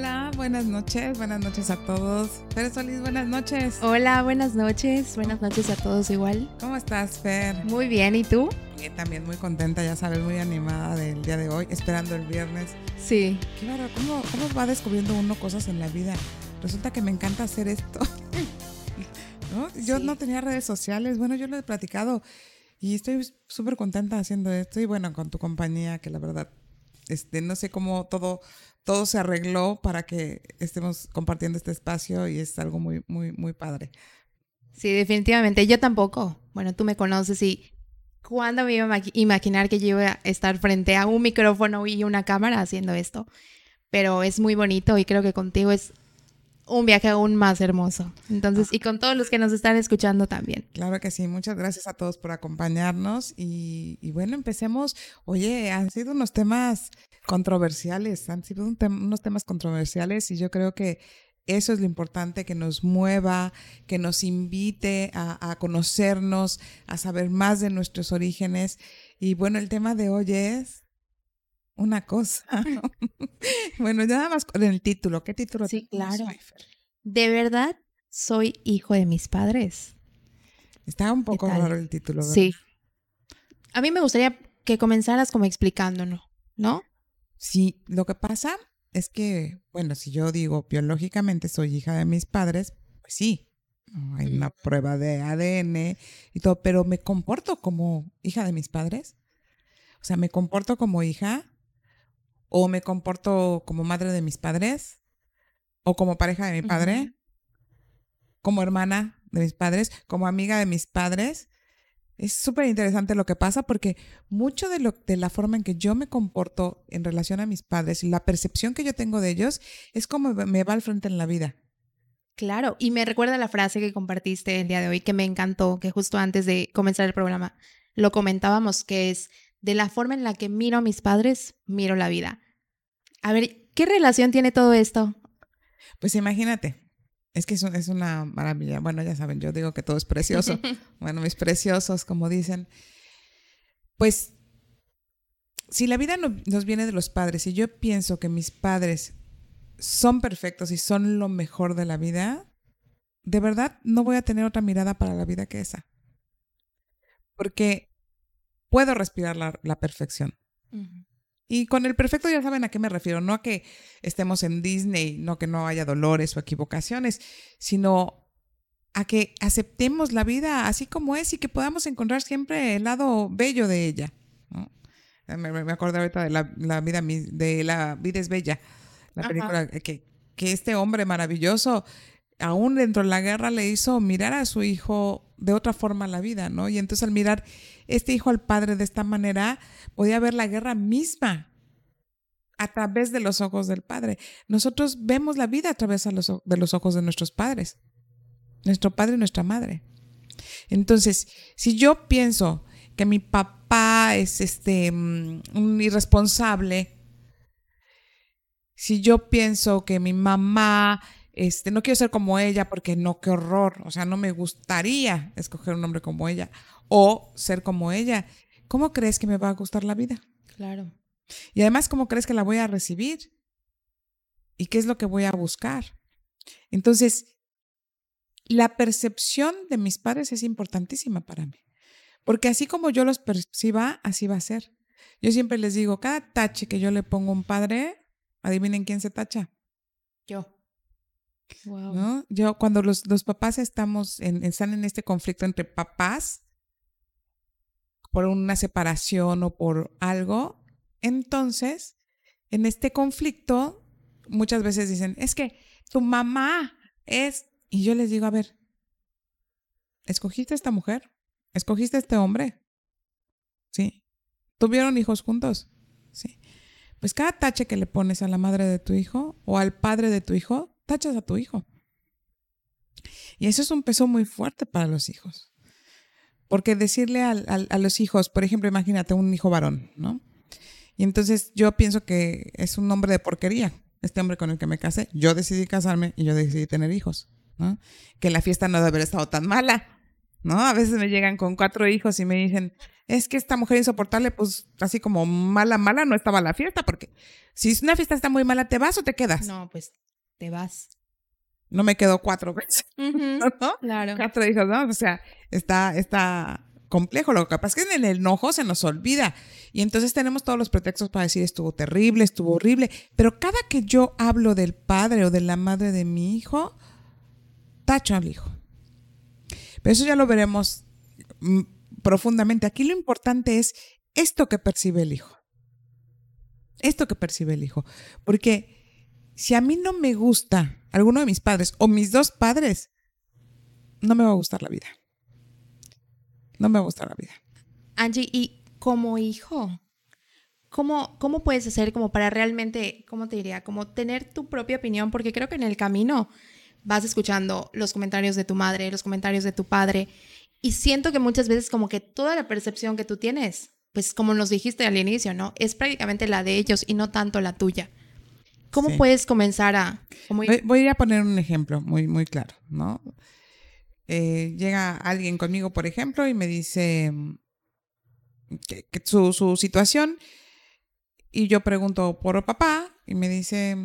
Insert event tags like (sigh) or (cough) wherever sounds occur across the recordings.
Hola, buenas noches, buenas noches a todos. Fer Solís, buenas noches. Hola, buenas noches, buenas noches a todos igual. ¿Cómo estás, Fer? Muy bien, ¿y tú? Bien, también muy contenta, ya sabes, muy animada del día de hoy, esperando el viernes. Sí. Qué bárbaro, ¿cómo, ¿cómo va descubriendo uno cosas en la vida? Resulta que me encanta hacer esto. (laughs) ¿No? Yo Sí. no tenía redes sociales, bueno, yo lo he platicado y estoy súper contenta haciendo esto y bueno, con tu compañía, que la verdad, este, no sé cómo todo, todo se arregló para que estemos compartiendo este espacio y es algo muy, muy, muy padre. Sí, definitivamente. Yo tampoco. Bueno, tú me conoces y ¿cuándo me iba a imaginar que yo iba a estar frente a un micrófono y una cámara haciendo esto? Pero es muy bonito y creo que contigo es un viaje aún más hermoso. Entonces, y con todos los que nos están escuchando también. Claro que sí, muchas gracias a todos por acompañarnos y, y bueno, empecemos. Oye, han sido unos temas controversiales, han sido un unos temas controversiales y yo creo que eso es lo importante, que nos mueva, que nos invite a, a conocernos, a saber más de nuestros orígenes. Y bueno, el tema de hoy es una cosa. (laughs) (laughs) bueno, nada más con el título. ¿Qué título? Sí, claro. ¿De verdad soy hijo de mis padres? Está un poco raro el título, ¿verdad? Sí. A mí me gustaría que comenzaras como explicándonos, ¿no? Sí, lo que pasa es que, bueno, si yo digo biológicamente soy hija de mis padres, pues sí, hay una prueba de ADN y todo, pero me comporto como hija de mis padres. O sea, me comporto como hija o me comporto como madre de mis padres o como pareja de mi padre, como hermana de mis padres, como amiga de mis padres. Es súper interesante lo que pasa porque mucho de, lo, de la forma en que yo me comporto en relación a mis padres y la percepción que yo tengo de ellos es como me va al frente en la vida. Claro, y me recuerda la frase que compartiste el día de hoy, que me encantó, que justo antes de comenzar el programa lo comentábamos, que es de la forma en la que miro a mis padres, miro la vida. A ver, ¿qué relación tiene todo esto? Pues imagínate, es que es, un- es una maravilla. Bueno, ya saben, yo digo que todo es precioso. (laughs) bueno, mis preciosos, como dicen. Pues, si la vida no- nos viene de los padres y yo pienso que mis padres son perfectos y son lo mejor de la vida, de verdad no voy a tener otra mirada para la vida que esa. Porque puedo respirar la, la perfección. Y con el perfecto ya saben a qué me refiero, no a que estemos en Disney, no que no haya dolores o equivocaciones, sino a que aceptemos la vida así como es y que podamos encontrar siempre el lado bello de ella. ¿no? Me, me- me acordé ahorita de la, la vida de la vida es bella, la Ajá. película que, que este hombre maravilloso aún dentro de la guerra le hizo mirar a su hijo de otra forma la vida, ¿no? Y entonces al mirar este hijo al padre de esta manera, podía ver la guerra misma a través de los ojos del padre. Nosotros vemos la vida a través de los, ojos de nuestros padres, nuestro padre y nuestra madre. Entonces, si yo pienso que mi papá es este mm, un irresponsable, si yo pienso que mi mamá este, no quiero ser como ella porque no, qué horror, o sea, no me gustaría escoger un hombre como ella o ser como ella. ¿Cómo crees que me va a gustar la vida? Claro. Y además, ¿cómo crees que la voy a recibir? ¿Y qué es lo que voy a buscar? Entonces, la percepción de mis padres es importantísima para mí. Porque así como yo los perciba, así va a ser. Yo siempre les digo, cada tache que yo le pongo a un padre, adivinen quién se tacha. ¿No? Yo, cuando los, los papás estamos en, están en este conflicto entre papás por una separación o por algo, entonces, en este conflicto, muchas veces dicen, es que tu mamá es, y yo les digo, a ver, ¿escogiste esta mujer? ¿Escogiste a este hombre? Sí. ¿Tuvieron hijos juntos? Sí. Pues cada tache que le pones a la madre de tu hijo o al padre de tu hijo, tachas a tu hijo. Y eso es un peso muy fuerte para los hijos. Porque decirle al- a los hijos, por ejemplo, imagínate un hijo varón, ¿no? Y entonces yo pienso que es un hombre de porquería, este hombre con el que me casé. Yo decidí casarme y yo decidí tener hijos, ¿no? Que la fiesta no debe haber estado tan mala. ¿no? A veces me llegan con cuatro hijos y me dicen, es que esta mujer insoportable, pues así como mala, mala, no estaba la fiesta, porque si una fiesta está muy mala, ¿te vas o te quedas? No, pues te vas. No me quedo cuatro veces, (laughs) ¿no? Claro. Cuatro hijos, ¿no? O sea, está, está complejo. Lo que pasa es que en el enojo se nos olvida. Y entonces tenemos todos los pretextos para decir estuvo terrible, estuvo horrible. Pero cada que yo hablo del padre o de la madre de mi hijo, tacho al hijo. Pero eso ya lo veremos mm, profundamente. Aquí lo importante es esto que percibe el hijo. Esto que percibe el hijo. Porque si a mí no me gusta alguno de mis padres o mis dos padres, no me va a gustar la vida. No me va a gustar la vida. Angie, y como hijo, ¿cómo, ¿cómo puedes hacer como para realmente, cómo te diría, como tener tu propia opinión? Porque creo que en el camino vas escuchando los comentarios de tu madre, los comentarios de tu padre, y siento que muchas veces como que toda la percepción que tú tienes, pues como nos dijiste al inicio, ¿no? Es prácticamente la de ellos y no tanto la tuya. ¿Cómo Sí. puedes comenzar a... como- Voy, voy a poner un ejemplo muy, muy claro, ¿no? Eh, llega alguien conmigo, por ejemplo, y me dice mm, que, que su, su situación, y yo pregunto por papá, y me dice,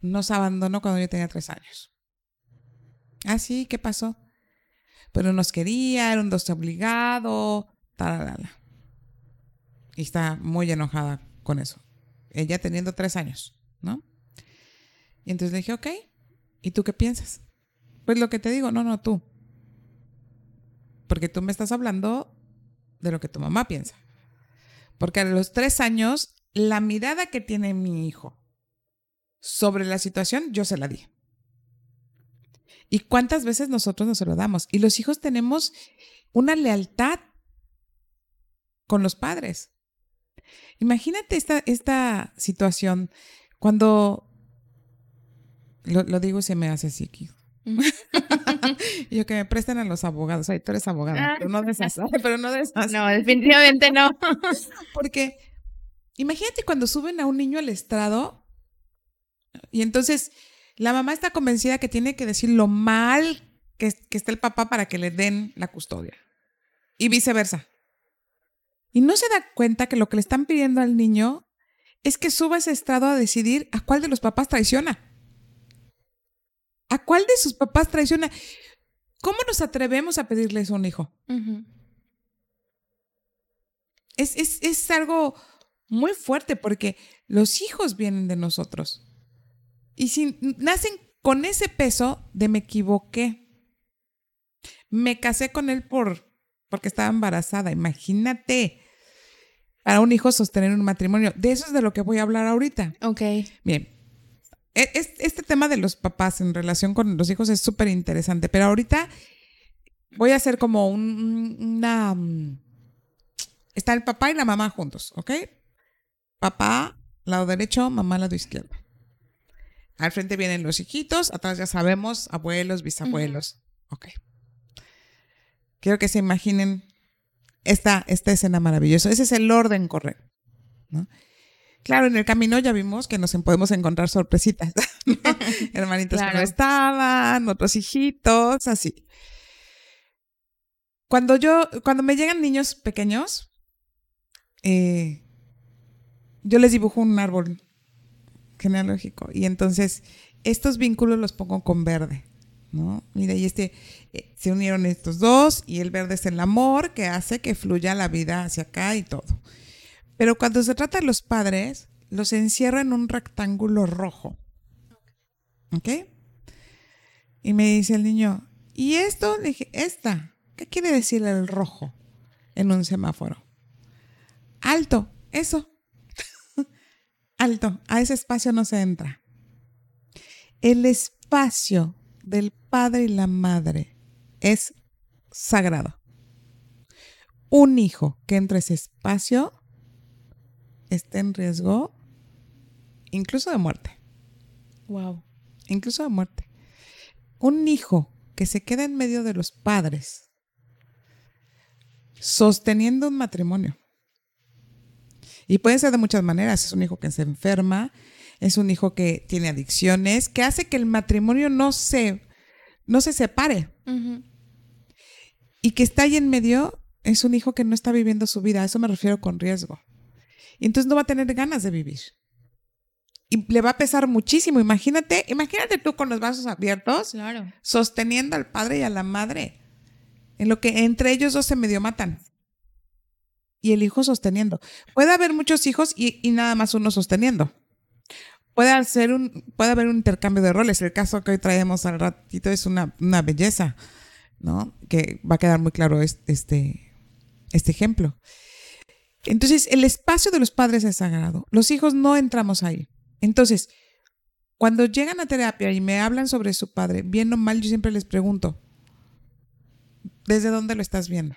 nos abandonó cuando yo tenía tres años. Ah, sí, ¿qué pasó? Pero nos quería, era un desobligado, talalala. Y está muy enojada con eso. Ella teniendo tres años, ¿no? Y entonces le dije, ok, ¿y tú qué piensas? Pues lo que te digo, no, no, tú. Porque tú me estás hablando de lo que tu mamá piensa. Porque a los tres años, la mirada que tiene mi hijo sobre la situación, yo se la di. ¿Y cuántas veces nosotros nos lo damos? Y los hijos tenemos una lealtad con los padres. Imagínate esta, esta situación cuando lo, lo digo y se me hace. (laughs) Y yo que me presten a los abogados. Ay, tú eres abogada, Ah. pero no de esas. Pero no. No, definitivamente no. (laughs) Porque imagínate cuando suben a un niño al estrado y entonces la mamá está convencida que tiene que decir lo mal que, que está el papá para que le den la custodia. Y viceversa. Y no se da cuenta que lo que le están pidiendo al niño es que suba ese estrado a decidir a cuál de los papás traiciona. ¿A cuál de sus papás traiciona? ¿Cómo nos atrevemos a pedirle eso a un hijo? Es, es, es algo muy fuerte porque los hijos vienen de nosotros. Y si nacen con ese peso de me equivoqué. Me casé con él por porque estaba embarazada. Imagínate para un hijo sostener un matrimonio. De eso es de lo que voy a hablar ahorita. Ok. Bien. E- es- Este tema de los papás en relación con los hijos es súper interesante, pero ahorita voy a hacer como un- una... mm, Está el papá y la mamá juntos, ¿ok? Papá, lado derecho, mamá, lado izquierdo. Al frente vienen los hijitos, atrás ya sabemos, abuelos, bisabuelos. Ok. Quiero que se imaginen esta, esta escena maravillosa. Ese es el orden correcto. ¿no? Claro, en el camino ya vimos que nos podemos encontrar sorpresitas. (laughs) ¿no? (laughs) Hermanitos que no estaban, otros hijitos, así. Cuando yo, cuando me llegan niños pequeños, eh, yo les dibujo un árbol genealógico y entonces estos vínculos los pongo con verde, Mira, y este, eh, se unieron estos dos y el verde es el amor que hace que fluya la vida hacia acá y todo. Pero cuando se trata de los padres, los encierro en un rectángulo rojo. ¿Ok? Y me dice el niño, ¿y esto? Le dije, esta. ¿Qué quiere decir el rojo en un semáforo? Alto, eso. (laughs) Alto, a ese espacio no se entra. El espacio del padre y la madre es sagrado. Un hijo que entre ese espacio está en riesgo incluso de muerte, Wow. incluso de muerte. Un hijo que se queda en medio de los padres sosteniendo un matrimonio. Y puede ser de muchas maneras. Es un hijo que se enferma, es un hijo que tiene adicciones, que hace que el matrimonio no se, no se separe. Y que está ahí en medio es un hijo que no está viviendo su vida. A eso me refiero con riesgo. Y entonces no va a tener ganas de vivir. Y le va a pesar muchísimo. Imagínate, imagínate tú con los brazos abiertos, Claro. sosteniendo al padre y a la madre. En lo que entre ellos dos se medio matan. Y el hijo sosteniendo. Puede haber muchos hijos y, y nada más uno sosteniendo. Puede, hacer un, puede haber un intercambio de roles. El caso que hoy traemos al ratito es una, una belleza, ¿no? Que va a quedar muy claro es- este, este ejemplo. Entonces, el espacio de los padres es sagrado. Los hijos no entramos ahí. Entonces, cuando llegan a terapia y me hablan sobre su padre, bien o mal, yo siempre les pregunto, ¿desde dónde lo estás viendo?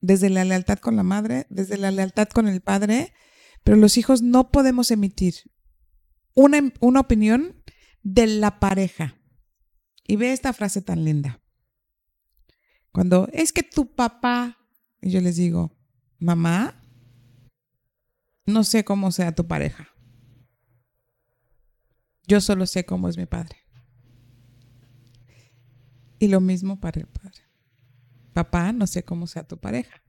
¿Desde la lealtad con la madre? ¿Desde la lealtad con el padre? Pero los hijos no podemos emitir una, una opinión de la pareja. Y ve esta frase tan linda. Cuando es que tu papá, y yo les digo, mamá, no sé cómo sea tu pareja. Yo solo sé cómo es mi padre. Y lo mismo para el padre. Papá, no sé cómo sea tu pareja.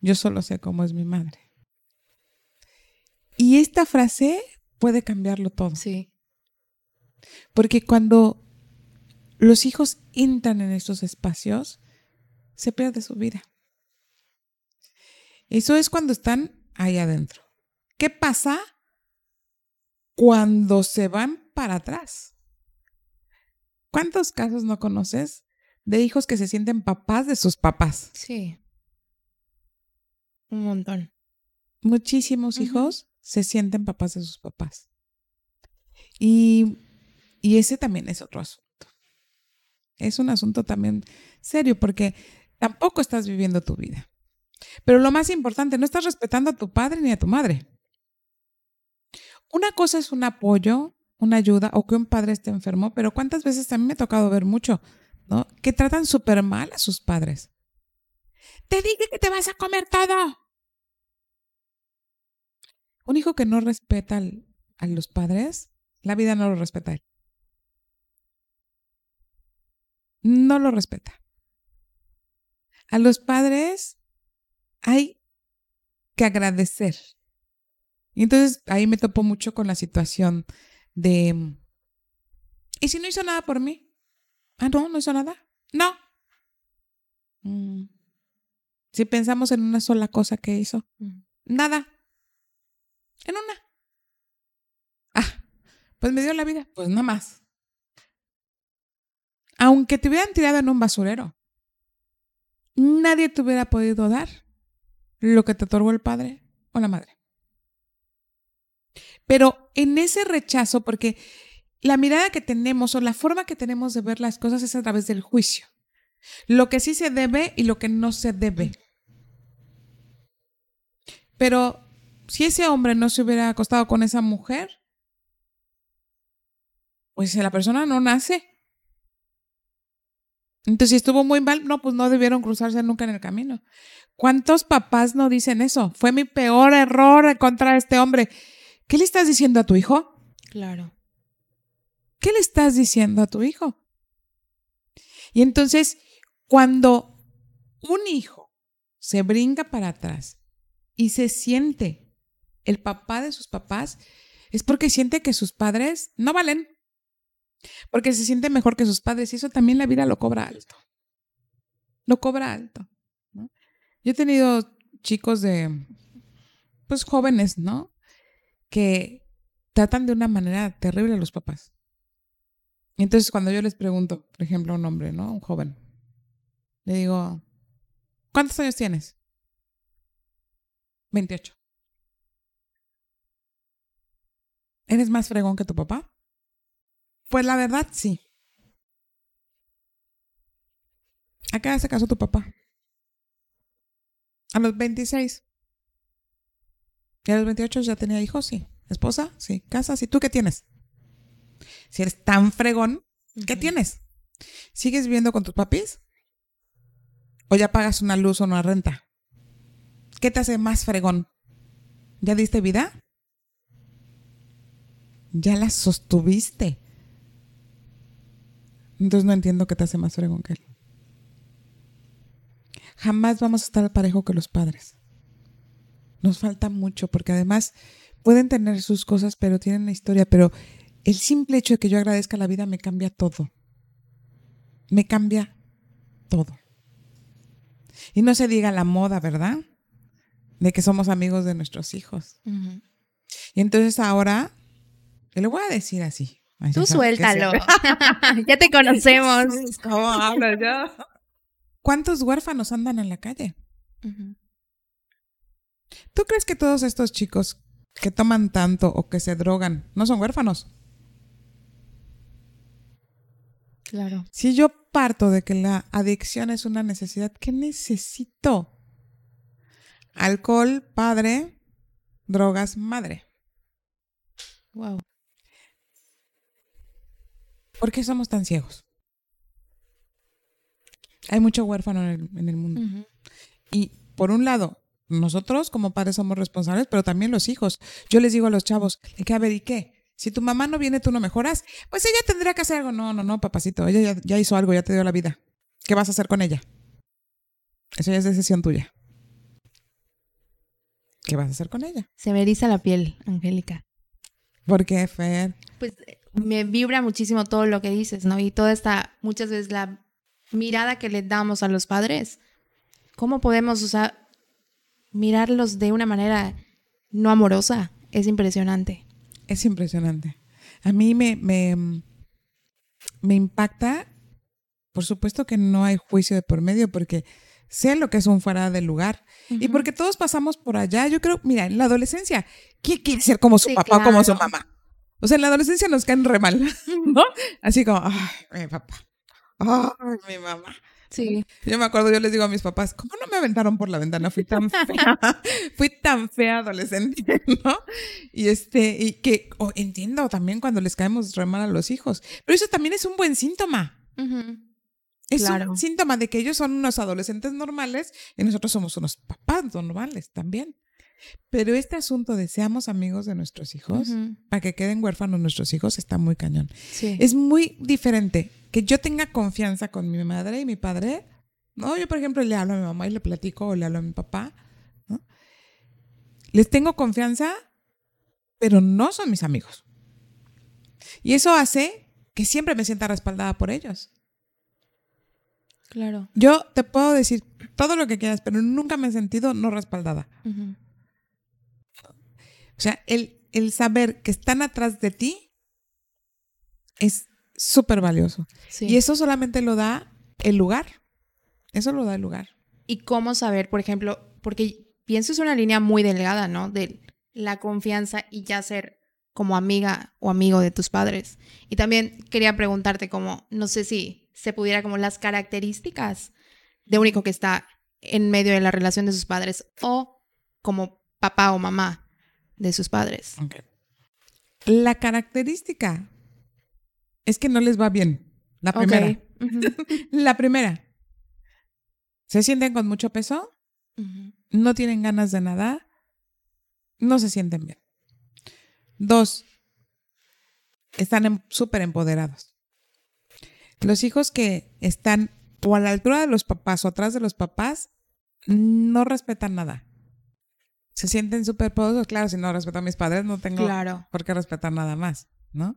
Yo solo sé cómo es mi madre. Y esta frase puede cambiarlo todo. Sí. Porque cuando los hijos entran en estos espacios, se pierde su vida. Eso es cuando están ahí adentro. ¿Qué pasa cuando se van para atrás? ¿Cuántos casos no conoces de hijos que se sienten papás de sus papás? Sí. Un montón. Muchísimos hijos se sienten papás de sus papás. Y, y ese también es otro asunto. Es un asunto también serio porque tampoco estás viviendo tu vida. Pero lo más importante, no estás respetando a tu padre ni a tu madre. Una cosa es un apoyo, una ayuda o que un padre esté enfermo, pero cuántas veces también me ha tocado ver mucho, ¿no? Que tratan súper mal a sus padres. Te dije que te vas a comer todo. Un hijo que no respeta al- a los padres, la vida no lo respeta a él. No lo respeta. A los padres hay que agradecer. Y entonces ahí me topo mucho con la situación de, ¿y si no hizo nada por mí? Ah, no, no hizo nada. No. Mm. Si pensamos en una sola cosa que hizo, Mm. nada. En una. Ah, pues me dio la vida. Pues nada más. Aunque te hubieran tirado en un basurero, nadie te hubiera podido dar lo que te otorgó el padre o la madre. Pero en ese rechazo, porque la mirada que tenemos o la forma que tenemos de ver las cosas es a través del juicio. Lo que sí se debe y lo que no se debe. Pero si ese hombre no se hubiera acostado con esa mujer, pues la persona no nace. Entonces, si estuvo muy mal, no, pues no debieron cruzarse nunca en el camino. ¿Cuántos papás no dicen eso? Fue mi peor error encontrar a este hombre. ¿Qué le estás diciendo a tu hijo? Claro. ¿Qué le estás diciendo a tu hijo? Y entonces, cuando un hijo se brinca para atrás y se siente el papá de sus papás, es porque siente que sus padres no valen. Porque se siente mejor que sus padres y eso también la vida lo cobra alto. Lo cobra alto. Yo he tenido chicos de, pues jóvenes, ¿no? Que tratan de una manera terrible a los papás. Entonces cuando yo les pregunto, por ejemplo, a un hombre, ¿no? Un joven, le digo, ¿cuántos años tienes? 28. ¿Eres más fregón que tu papá? Pues la verdad, sí. ¿A qué se casó tu papá? A los 26. ¿Y a los 28 ya tenía hijos? Sí. ¿Esposa? Sí. ¿Casa? Sí. ¿Tú qué tienes? Si eres tan fregón, ¿qué tienes? ¿Sigues viviendo con tus papis? ¿O ya pagas una luz o una renta? ¿Qué te hace más fregón? ¿Ya diste vida? Ya la sostuviste. Entonces no entiendo qué te hace más fregón que él. jamás vamos a estar al parejo que los padres. Nos falta mucho porque además pueden tener sus cosas, pero tienen una historia, pero el simple hecho de que yo agradezca la vida me cambia todo. Me cambia todo. Y no se diga la moda, ¿verdad? De que somos amigos de nuestros hijos. Y entonces ahora, le voy a decir así. Tú suéltalo. (laughs) ya te (laughs) conocemos. ¿Cómo hablas yo? ¿Cuántos huérfanos andan en la calle? ¿Tú crees que todos estos chicos que toman tanto o que se drogan no son huérfanos? Claro. Si yo parto de que la adicción es una necesidad, ¿qué necesito? Alcohol, padre, drogas, madre. Wow. ¿Por qué somos tan ciegos? Hay mucho huérfano en el, mundo. Y por un lado, nosotros como padres somos responsables, pero también los hijos. Yo les digo a los chavos, que a ver, ¿y qué? Si tu mamá no viene, tú no mejoras. Pues ella tendría que hacer algo. No, no, no, papacito. Ella ya, hizo algo, ya te dio la vida. ¿Qué vas a hacer con ella? Eso ya es decisión tuya. ¿Qué vas a hacer con ella? Se me eriza la piel, Angélica. ¿Por qué, Fer? Pues me vibra muchísimo todo lo que dices, ¿no? Y toda esta, muchas veces la mirada que le damos a los padres. ¿Cómo podemos, usar mirarlos de una manera no amorosa? Es impresionante. Es impresionante. A mí me, me, me impacta, por supuesto que no hay juicio de por medio, porque sé lo que es un fuera del lugar. Y porque todos pasamos por allá. Yo creo, mira, en la adolescencia, ¿quién quiere ser como su papá o como su mamá? O sea, en la adolescencia nos caen re mal, (laughs) ¿no? Así como, ay, mi papá, ay, mi mamá. Sí. Yo me acuerdo, yo les digo a mis papás, ¿cómo no me aventaron por la ventana? Fui tan (laughs) fea, fui tan fea adolescente, ¿no? Y este, y que oh, entiendo también cuando les caemos re mal a los hijos, pero eso también es un buen síntoma. Es un síntoma de que ellos son unos adolescentes normales y nosotros somos unos papás normales también. Pero este asunto de seamos amigos de nuestros hijos, para que queden huérfanos nuestros hijos, está muy cañón. Es muy diferente que yo tenga confianza con mi madre y mi padre. No, yo por ejemplo le hablo a mi mamá y le platico o le hablo a mi papá. Les tengo confianza, pero no son mis amigos. Y eso hace que siempre me sienta respaldada por ellos. Claro. Yo te puedo decir todo lo que quieras, pero nunca me he sentido no respaldada. O sea, el, el saber que están atrás de ti es súper valioso. Y eso solamente lo da el lugar. Eso lo da el lugar. ¿Y cómo saber, por ejemplo, porque pienso es una línea muy delgada, ¿no? De la confianza y ya ser como amiga o amigo de tus padres. Y también quería preguntarte como, no sé si se pudiera como las características de único que está en medio de la relación de sus padres o como papá o mamá de sus padres. La característica es que no les va bien. La primera. (laughs) la primera. Se sienten con mucho peso, no tienen ganas de nada, no se sienten bien. Dos, están em, súper empoderados. Los hijos que están o a la altura de los papás o atrás de los papás no respetan nada. Se sienten súper poderosos. Claro, si no respeto a mis padres, no tengo por qué respetar nada más, ¿no?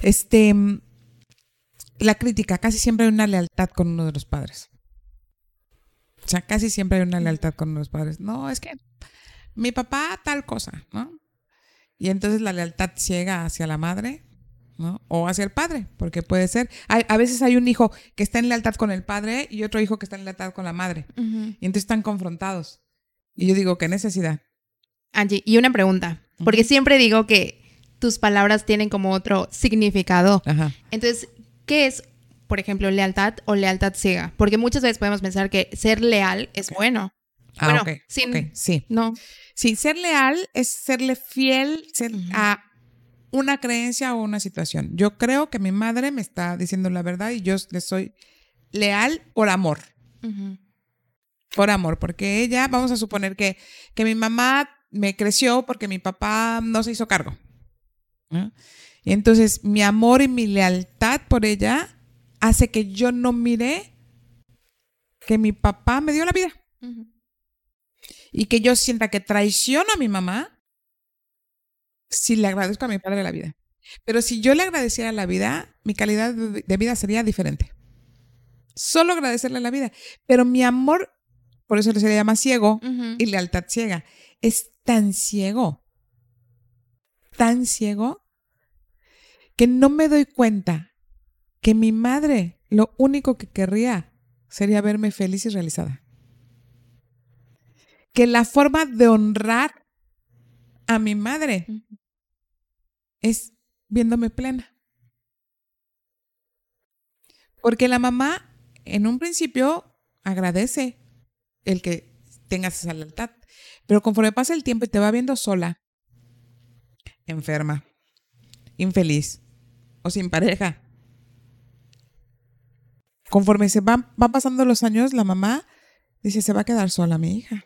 Este, la crítica, casi siempre hay una lealtad con uno de los padres. O sea, casi siempre hay una lealtad con uno de los padres. No, es que mi papá tal cosa, ¿no? Y entonces la lealtad ciega hacia la madre, ¿no? O hacia el padre, porque puede ser. a veces hay un hijo que está en lealtad con el padre y otro hijo que está en lealtad con la madre. Y entonces están confrontados. Y yo digo, ¿qué necesidad? Angie, y una pregunta, porque siempre digo que tus palabras tienen como otro significado. Entonces, ¿qué es, por ejemplo, lealtad o lealtad ciega? Porque muchas veces podemos pensar que ser leal es bueno. Ah, bueno, sí. No. Sí, ser leal es serle fiel a una creencia o una situación. Yo creo que mi madre me está diciendo la verdad y yo le soy leal por amor. Por amor, porque ella, vamos a suponer que, que mi mamá me creció porque mi papá no se hizo cargo. Y entonces mi amor y mi lealtad por ella hace que yo no mire que mi papá me dio la vida y que yo sienta que traiciono a mi mamá si le agradezco a mi padre la vida. Pero si yo le agradeciera la vida, mi calidad de vida sería diferente. Solo agradecerle la vida. Pero mi amor, por eso se le llama ciego y lealtad ciega, es tan ciego, tan ciego, que no me doy cuenta que mi madre lo único que querría sería verme feliz y realizada. Que la forma de honrar a mi madre es viéndome plena. Porque la mamá en un principio agradece el que tengas esa lealtad, pero conforme pasa el tiempo y te va viendo sola, enferma, infeliz o sin pareja, conforme se van, van pasando los años, la mamá dice, se va a quedar sola mi hija.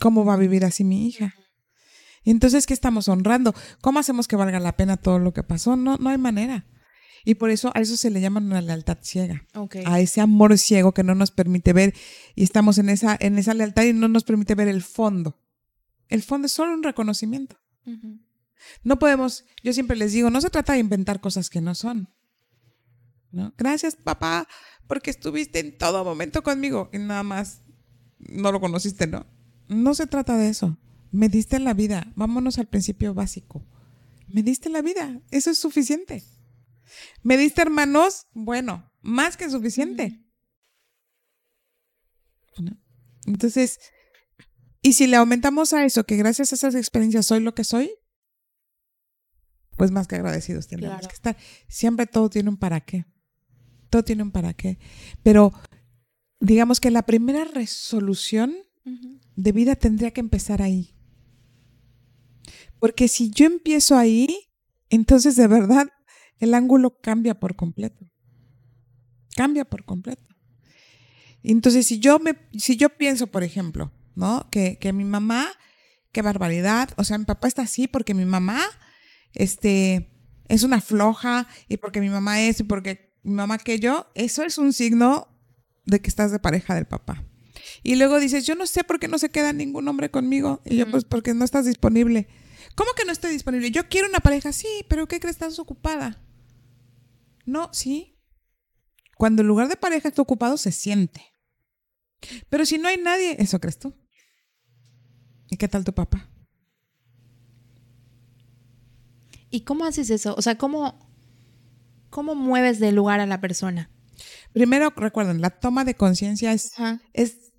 ¿Cómo va a vivir así mi hija? Entonces, ¿qué estamos honrando? ¿Cómo hacemos que valga la pena todo lo que pasó? No, no hay manera. Y por eso a eso se le llama una lealtad ciega. Ok. A ese amor ciego que no nos permite ver y estamos en esa, en esa lealtad y no nos permite ver el fondo. El fondo es solo un reconocimiento. No podemos, yo siempre les digo, no se trata de inventar cosas que no son. ¿no? Gracias, papá, porque estuviste en todo momento conmigo y nada más no lo conociste, ¿no? No se trata de eso. Me diste la vida. Vámonos al principio básico. Me diste la vida. Eso es suficiente. Me diste hermanos. Bueno, más que suficiente. Entonces, y si le aumentamos a eso, que gracias a esas experiencias soy lo que soy, pues más que agradecidos tenemos Claro. que estar. Siempre todo tiene un para qué. Todo tiene un para qué. Pero digamos que la primera resolución de vida tendría que empezar ahí. Porque si yo empiezo ahí, entonces de verdad el ángulo cambia por completo. Cambia por completo. Entonces, si yo me, si yo pienso, por ejemplo, ¿no? Que, que mi mamá, qué barbaridad. O sea, mi papá está así porque mi mamá, este, es una floja, y porque mi mamá es, y porque mi mamá aquello, eso es un signo de que estás de pareja del papá. Y luego dices, yo no sé por qué no se queda ningún hombre conmigo. Y yo, pues, porque no estás disponible. ¿Cómo que no estoy disponible? Yo quiero una pareja, sí, pero ¿qué crees? Estás ocupada. No, sí. Cuando el lugar de pareja está ocupado, se siente. Pero si no hay nadie, eso crees tú. ¿Y qué tal tu papá? ¿Y cómo haces eso? O sea, ¿cómo, cómo mueves de lugar a la persona? Primero, recuerden, la toma de conciencia es, Ajá. es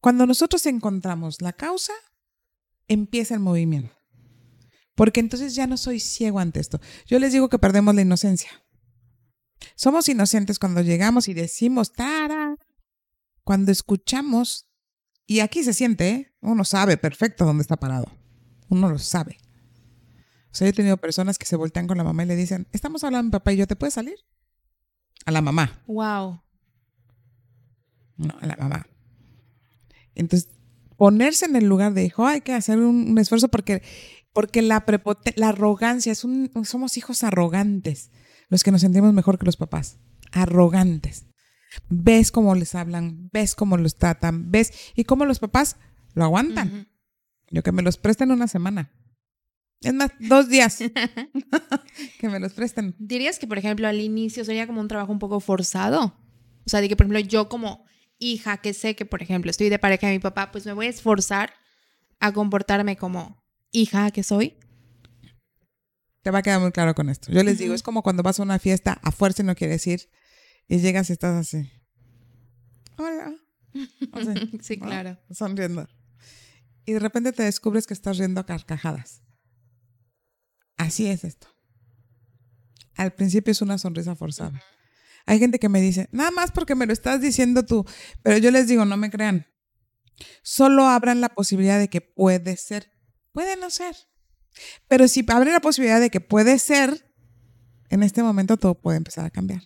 cuando nosotros encontramos la causa, empieza el movimiento. Porque entonces ya no soy ciego ante esto. Yo les digo que perdemos la inocencia. Somos inocentes cuando llegamos y decimos, tara, cuando escuchamos, y aquí se siente, ¿eh? uno sabe perfecto dónde está parado. Uno lo sabe. O sea, yo he tenido personas que se voltean con la mamá y le dicen, estamos hablando mi papá y yo, ¿te puedes salir? A la mamá. Wow. No, a la mamá. Entonces, ponerse en el lugar de hijo, hay que hacer un, un esfuerzo porque, porque la, la arrogancia, es un, somos hijos arrogantes, los que nos sentimos mejor que los papás. Arrogantes. Ves cómo les hablan, ves cómo los tratan, ves y cómo los papás lo aguantan. Yo que me los presten una semana. Es más, dos días. (laughs) que me los presten. ¿Dirías que, por ejemplo, al inicio sería como un trabajo un poco forzado? O sea, de que, por ejemplo, yo como hija que sé que, por ejemplo, estoy de pareja de mi papá, pues me voy a esforzar a comportarme como hija que soy. Te va a quedar muy claro con esto. Yo les digo, es como cuando vas a una fiesta a fuerza y no quieres ir y llegas y estás así. Hola. (laughs) Sí, ¿no? claro. Sonriendo. Y de repente te descubres que estás riendo a carcajadas. Así es esto. Al principio es una sonrisa forzada. Hay gente que me dice, nada más porque me lo estás diciendo tú, pero yo les digo, no me crean. Solo abran la posibilidad de que puede ser, puede no ser. Pero si abren la posibilidad de que puede ser, en este momento todo puede empezar a cambiar.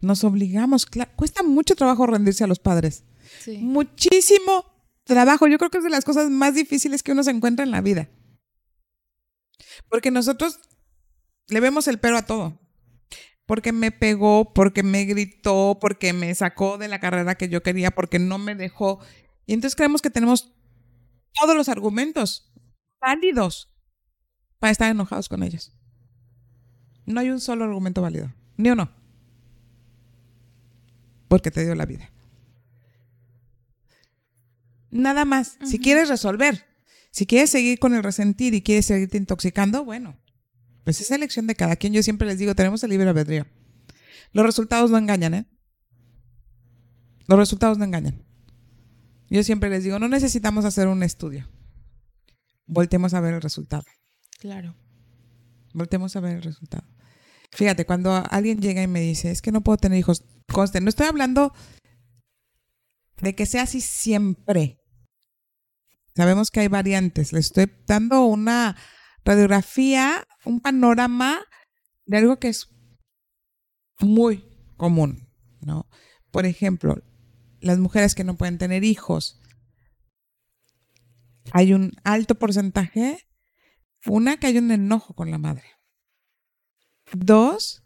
Nos obligamos, cuesta mucho trabajo rendirse a los padres Sí. muchísimo trabajo. Yo creo que es de las cosas más difíciles que uno se encuentra en la vida. Porque nosotros le vemos el pero a todo. porque me pegó, porque me gritó, porque me sacó de la carrera que yo quería, porque no me dejó. Y entonces creemos que tenemos todos los argumentos válidos para estar enojados con ellos. No hay un solo argumento válido, ni uno. Porque te dio la vida. Nada más. Si quieres resolver, si quieres seguir con el resentir y quieres seguirte intoxicando, bueno, pues es elección de cada quien. Yo siempre les digo, tenemos el libre albedrío. Los resultados no engañan, ¿eh? Los resultados no engañan. Yo siempre les digo, no necesitamos hacer un estudio. Voltemos a ver el resultado. Claro. Voltemos a ver el resultado. Fíjate, cuando alguien llega y me dice, es que no puedo tener hijos, conste, no estoy hablando de que sea así siempre. Sabemos que hay variantes. Le estoy dando una radiografía, un panorama de algo que es muy común, ¿no? Por ejemplo, las mujeres que no pueden tener hijos. Hay un alto porcentaje, una, que hay un enojo con la madre. Dos,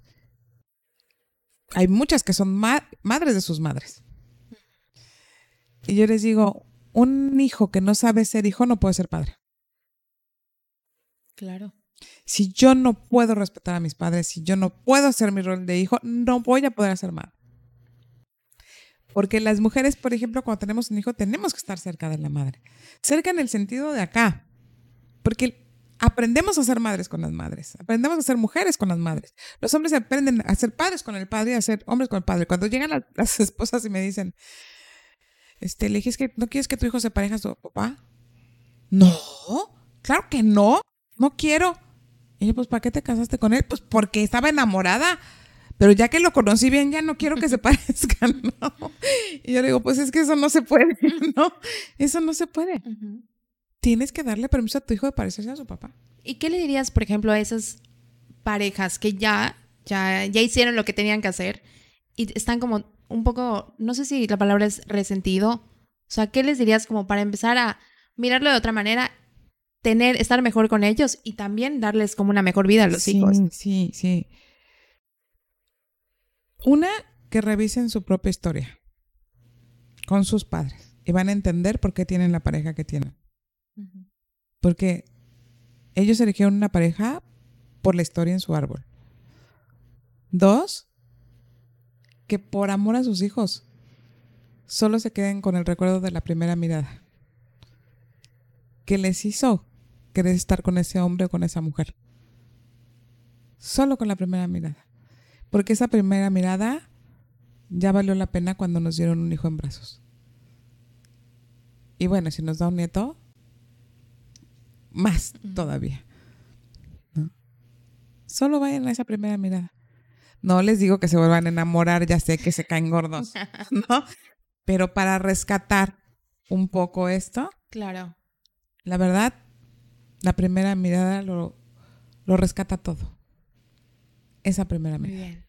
hay muchas que son madres de sus madres. Y yo les digo, un hijo que no sabe ser hijo no puede ser padre. Claro. Si yo no puedo respetar a mis padres, si yo no puedo hacer mi rol de hijo, no voy a poder hacer madre. Porque las mujeres, por ejemplo, cuando tenemos un hijo, tenemos que estar cerca de la madre. Cerca en el sentido de acá. Porque aprendemos a ser madres con las madres. Aprendemos a ser mujeres con las madres. Los hombres aprenden a ser padres con el padre y a ser hombres con el padre. Cuando llegan las (laughs) esposas y me dicen, este, le dije, que no quieres que tu hijo se pareja a su papá. No, claro que no, no quiero. Y yo, pues, ¿para qué te casaste con él? Pues porque estaba enamorada. Pero ya que lo conocí bien, ya no quiero que se (laughs) parezcan, ¿no? Y yo le digo, pues es que eso no se puede, (laughs) ¿no? Eso no se puede. Tienes que darle permiso a tu hijo de parecerse a su papá. ¿Y qué le dirías, por ejemplo, a esas parejas que ya, ya, ya hicieron lo que tenían que hacer y están como un poco, no sé si la palabra es resentido. O sea, ¿qué les dirías como para empezar a mirarlo de otra manera, tener, estar mejor con ellos y también darles como una mejor vida a los hijos? Sí, sí. Una, que revisen su propia historia con sus padres y van a entender por qué tienen la pareja que tienen. Porque ellos eligieron una pareja por la historia en su árbol. Dos, que por amor a sus hijos solo se queden con el recuerdo de la primera mirada. Que les hizo querer estar con ese hombre o con esa mujer. Solo con la primera mirada. Porque esa primera mirada ya valió la pena cuando nos dieron un hijo en brazos. Y bueno, si nos da un nieto, más todavía. Solo vayan a esa primera mirada. No les digo que se vuelvan a enamorar, ya sé que se caen gordos, (laughs) ¿no? Pero para rescatar un poco esto. Claro. La verdad, la primera mirada lo, lo rescata todo. Esa primera mirada. Bien.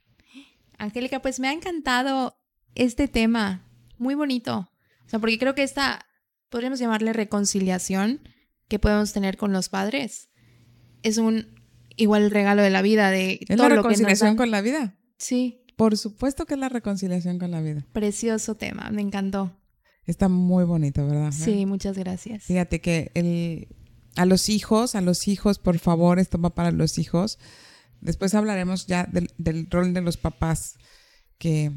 Angélica, pues me ha encantado este tema. Muy bonito. O sea, porque creo que esta, podríamos llamarle reconciliación que podemos tener con los padres. Es un igual el regalo de la vida, de ¿Es la reconciliación con la vida? Sí. Por supuesto que es la reconciliación con la vida. Precioso tema, me encantó. Está muy bonito, ¿verdad? Sí, muchas gracias. Fíjate que el, a los hijos, a los hijos, por favor, esto va para los hijos. Después hablaremos ya del, rol de los papás, que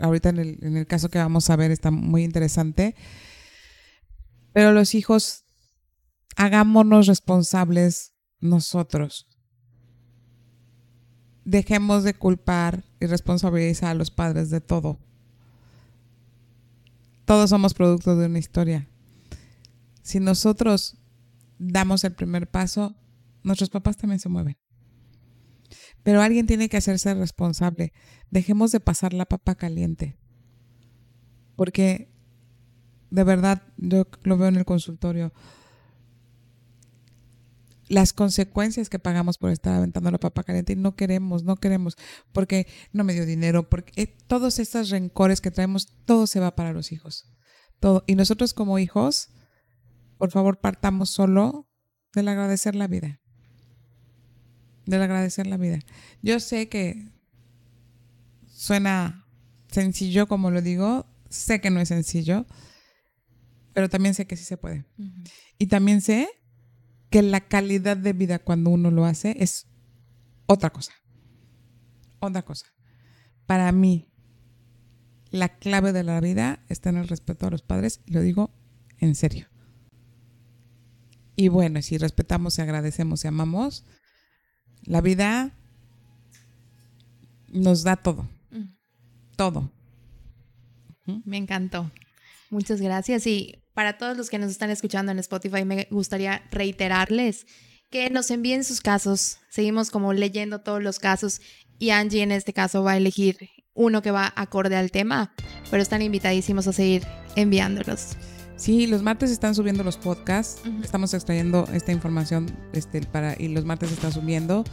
ahorita en el, en el caso que vamos a ver está muy interesante. Pero los hijos, hagámonos responsables nosotros. Dejemos de culpar y responsabilizar a los padres de todo. Todos somos producto de una historia. Si nosotros damos el primer paso, nuestros papás también se mueven. Pero alguien tiene que hacerse responsable. Dejemos de pasar la papa caliente. Porque de verdad, yo lo veo en el consultorio las consecuencias que pagamos por estar aventando la papa caliente y no queremos, no queremos, porque no me dio dinero, porque eh, todos estos rencores que traemos, todo se va para los hijos. Todo. Y nosotros como hijos, por favor, partamos solo del agradecer la vida. Del agradecer la vida. Yo sé que suena sencillo como lo digo, sé que no es sencillo, pero también sé que sí se puede. Y también sé que la calidad de vida cuando uno lo hace es otra cosa. Otra cosa. Para mí, la clave de la vida está en el respeto a los padres, y lo digo en serio. Y bueno, si respetamos y agradecemos y amamos, la vida nos da todo. Todo. Me encantó. Muchas gracias. Y para todos los que nos están escuchando en Spotify, me gustaría reiterarles que nos envíen sus casos. Seguimos como leyendo todos los casos y Angie en este caso va a elegir uno que va acorde al tema, pero están invitadísimos a seguir enviándolos. Sí, los martes están subiendo los podcasts. Estamos extrayendo esta información este, para, y los martes están subiendo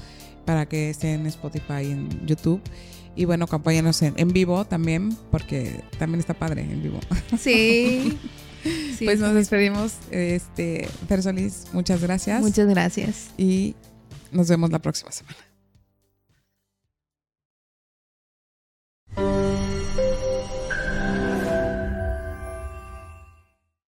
para que estén en Spotify y en YouTube. Y bueno, acompáñanos en, en vivo también, porque también está padre en vivo. (laughs) Sí. pues nos despedimos. Este, Fer Solís, muchas gracias. Muchas gracias. Y nos vemos la próxima semana.